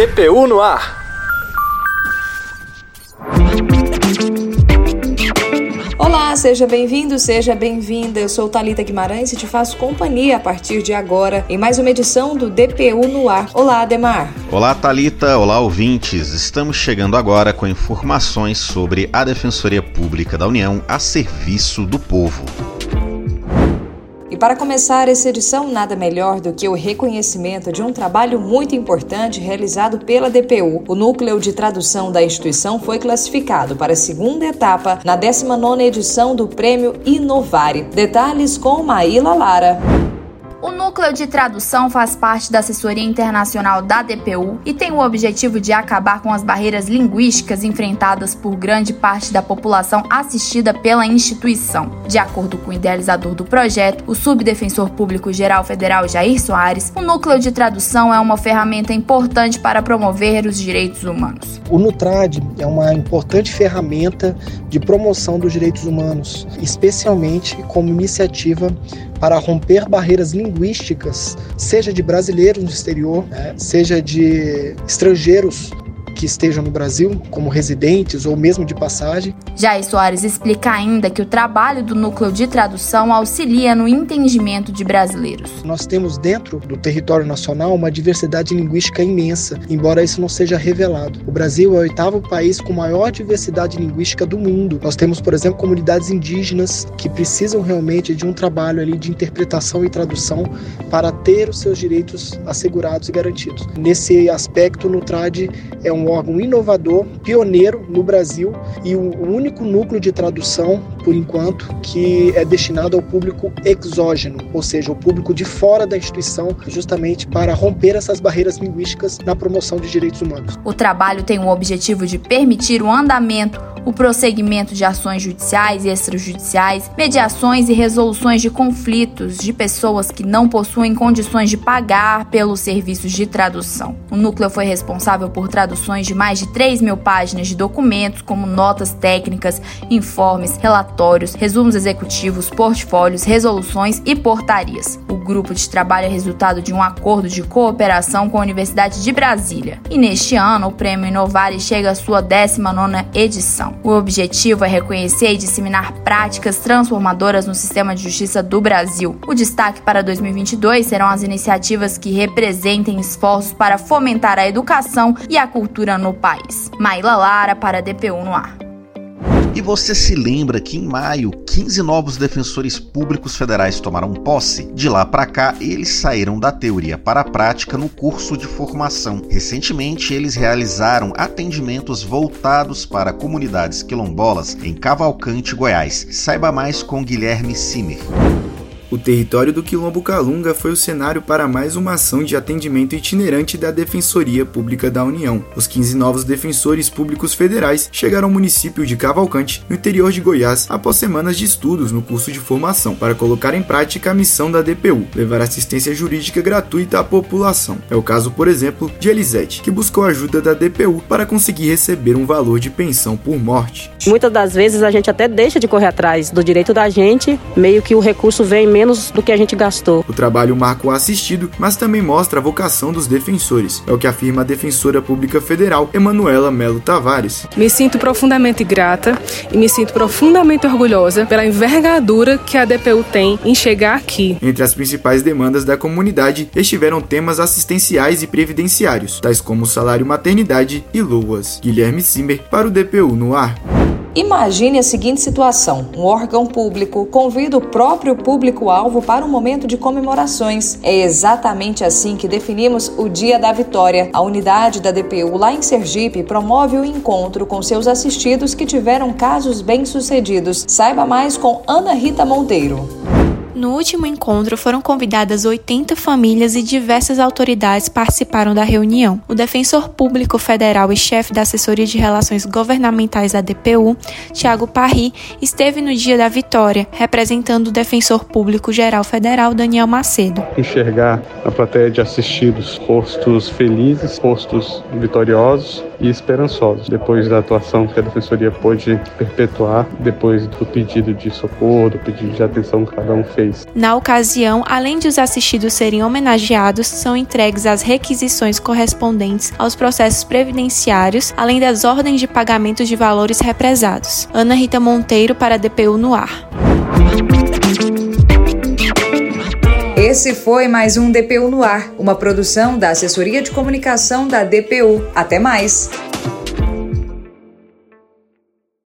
DPU no ar. Olá, seja bem-vindo, seja bem-vinda. Eu sou Talita Guimarães e te faço companhia a partir de agora em mais uma edição do DPU no ar. Olá, Ademar. Olá, Talita. Olá, ouvintes. Estamos chegando agora com informações sobre a Defensoria Pública da União a serviço do povo para começar essa edição, nada melhor do que o reconhecimento de um trabalho muito importante realizado pela DPU. O núcleo de tradução da instituição foi classificado para a segunda etapa na 19ª edição do Prêmio Inovare. Detalhes com Maíla Lara. O núcleo de tradução faz parte da assessoria internacional da DPU e tem o objetivo de acabar com as barreiras linguísticas enfrentadas por grande parte da população assistida pela instituição. De acordo com o idealizador do projeto, o subdefensor público geral federal Jair Soares, o núcleo de tradução é uma ferramenta importante para promover os direitos humanos. O Nutrad é uma importante ferramenta de promoção dos direitos humanos, especialmente como iniciativa para romper barreiras linguísticas, seja de brasileiros no exterior, né, seja de estrangeiros que estejam no Brasil, como residentes ou mesmo de passagem. Jair Soares explica ainda que o trabalho do núcleo de tradução auxilia no entendimento de brasileiros. Nós temos dentro do território nacional uma diversidade linguística imensa, embora isso não seja revelado. O Brasil é o oitavo país com maior diversidade linguística do mundo. Nós temos, por exemplo, comunidades indígenas que precisam realmente de um trabalho ali de interpretação e tradução para ter os seus direitos assegurados e garantidos. Nesse aspecto, o Nutrad é um órgão inovador, pioneiro no Brasil e o único núcleo de tradução, por enquanto, que é destinado ao público exógeno, ou seja, o público de fora da instituição, justamente para romper essas barreiras linguísticas na promoção de direitos humanos. O trabalho tem o objetivo de permitir o andamento o prosseguimento de ações judiciais e extrajudiciais, mediações e resoluções de conflitos de pessoas que não possuem condições de pagar pelos serviços de tradução. O núcleo foi responsável por traduções de mais de 3 mil páginas de documentos, como notas técnicas, informes, relatórios, resumos executivos, portfólios, resoluções e portarias. O grupo de trabalho é resultado de um acordo de cooperação com a Universidade de Brasília. E neste ano, o Prêmio Inovare chega à sua 19ª edição. O objetivo é reconhecer e disseminar práticas transformadoras no sistema de justiça do Brasil. O destaque para 2022 serão as iniciativas que representem esforços para fomentar a educação e a cultura no país. Maíla Lara para DPU no ar. E você se lembra que em maio, 15 novos defensores públicos federais tomaram posse? De lá para cá, eles saíram da teoria para a prática no curso de formação. Recentemente, eles realizaram atendimentos voltados para comunidades quilombolas em Cavalcante, Goiás. Saiba mais com Guilherme Simer. O território do Quilombo Calunga foi o cenário para mais uma ação de atendimento itinerante da Defensoria Pública da União. Os 15 novos defensores públicos federais chegaram ao município de Cavalcante, no interior de Goiás, após semanas de estudos no curso de formação, para colocar em prática a missão da DPU, levar assistência jurídica gratuita à população. É o caso, por exemplo, de Elisete, que buscou ajuda da DPU para conseguir receber um valor de pensão por morte. Muitas das vezes a gente até deixa de correr atrás do direito da gente, meio que o recurso vem menos do que a gente gastou. O trabalho marca o assistido, mas também mostra a vocação dos defensores. É o que afirma a defensora pública federal, Emanuela Melo Tavares. Me sinto profundamente grata e me sinto profundamente orgulhosa pela envergadura que a DPU tem em chegar aqui. Entre as principais demandas da comunidade estiveram temas assistenciais e previdenciários, tais como salário maternidade e luas. Guilherme Simmer para o DPU no ar. Imagine a seguinte situação: um órgão público convida o próprio público-alvo para um momento de comemorações. É exatamente assim que definimos o Dia da Vitória. A unidade da DPU lá em Sergipe promove o encontro com seus assistidos que tiveram casos bem-sucedidos. Saiba mais com Ana Rita Monteiro. No último encontro foram convidadas 80 famílias e diversas autoridades participaram da reunião. O defensor público federal e chefe da assessoria de relações governamentais da DPU, Tiago Parri, esteve no dia da vitória, representando o defensor público geral federal Daniel Macedo. Enxergar a plateia de assistidos postos felizes, postos vitoriosos, e esperançosos. Depois da atuação que a Defensoria pôde perpetuar, depois do pedido de socorro, do pedido de atenção que cada um fez. Na ocasião, além de os assistidos serem homenageados, são entregues as requisições correspondentes aos processos previdenciários, além das ordens de pagamento de valores represados. Ana Rita Monteiro para a DPU no ar. Esse foi mais um DPU no ar, uma produção da Assessoria de Comunicação da DPU. Até mais!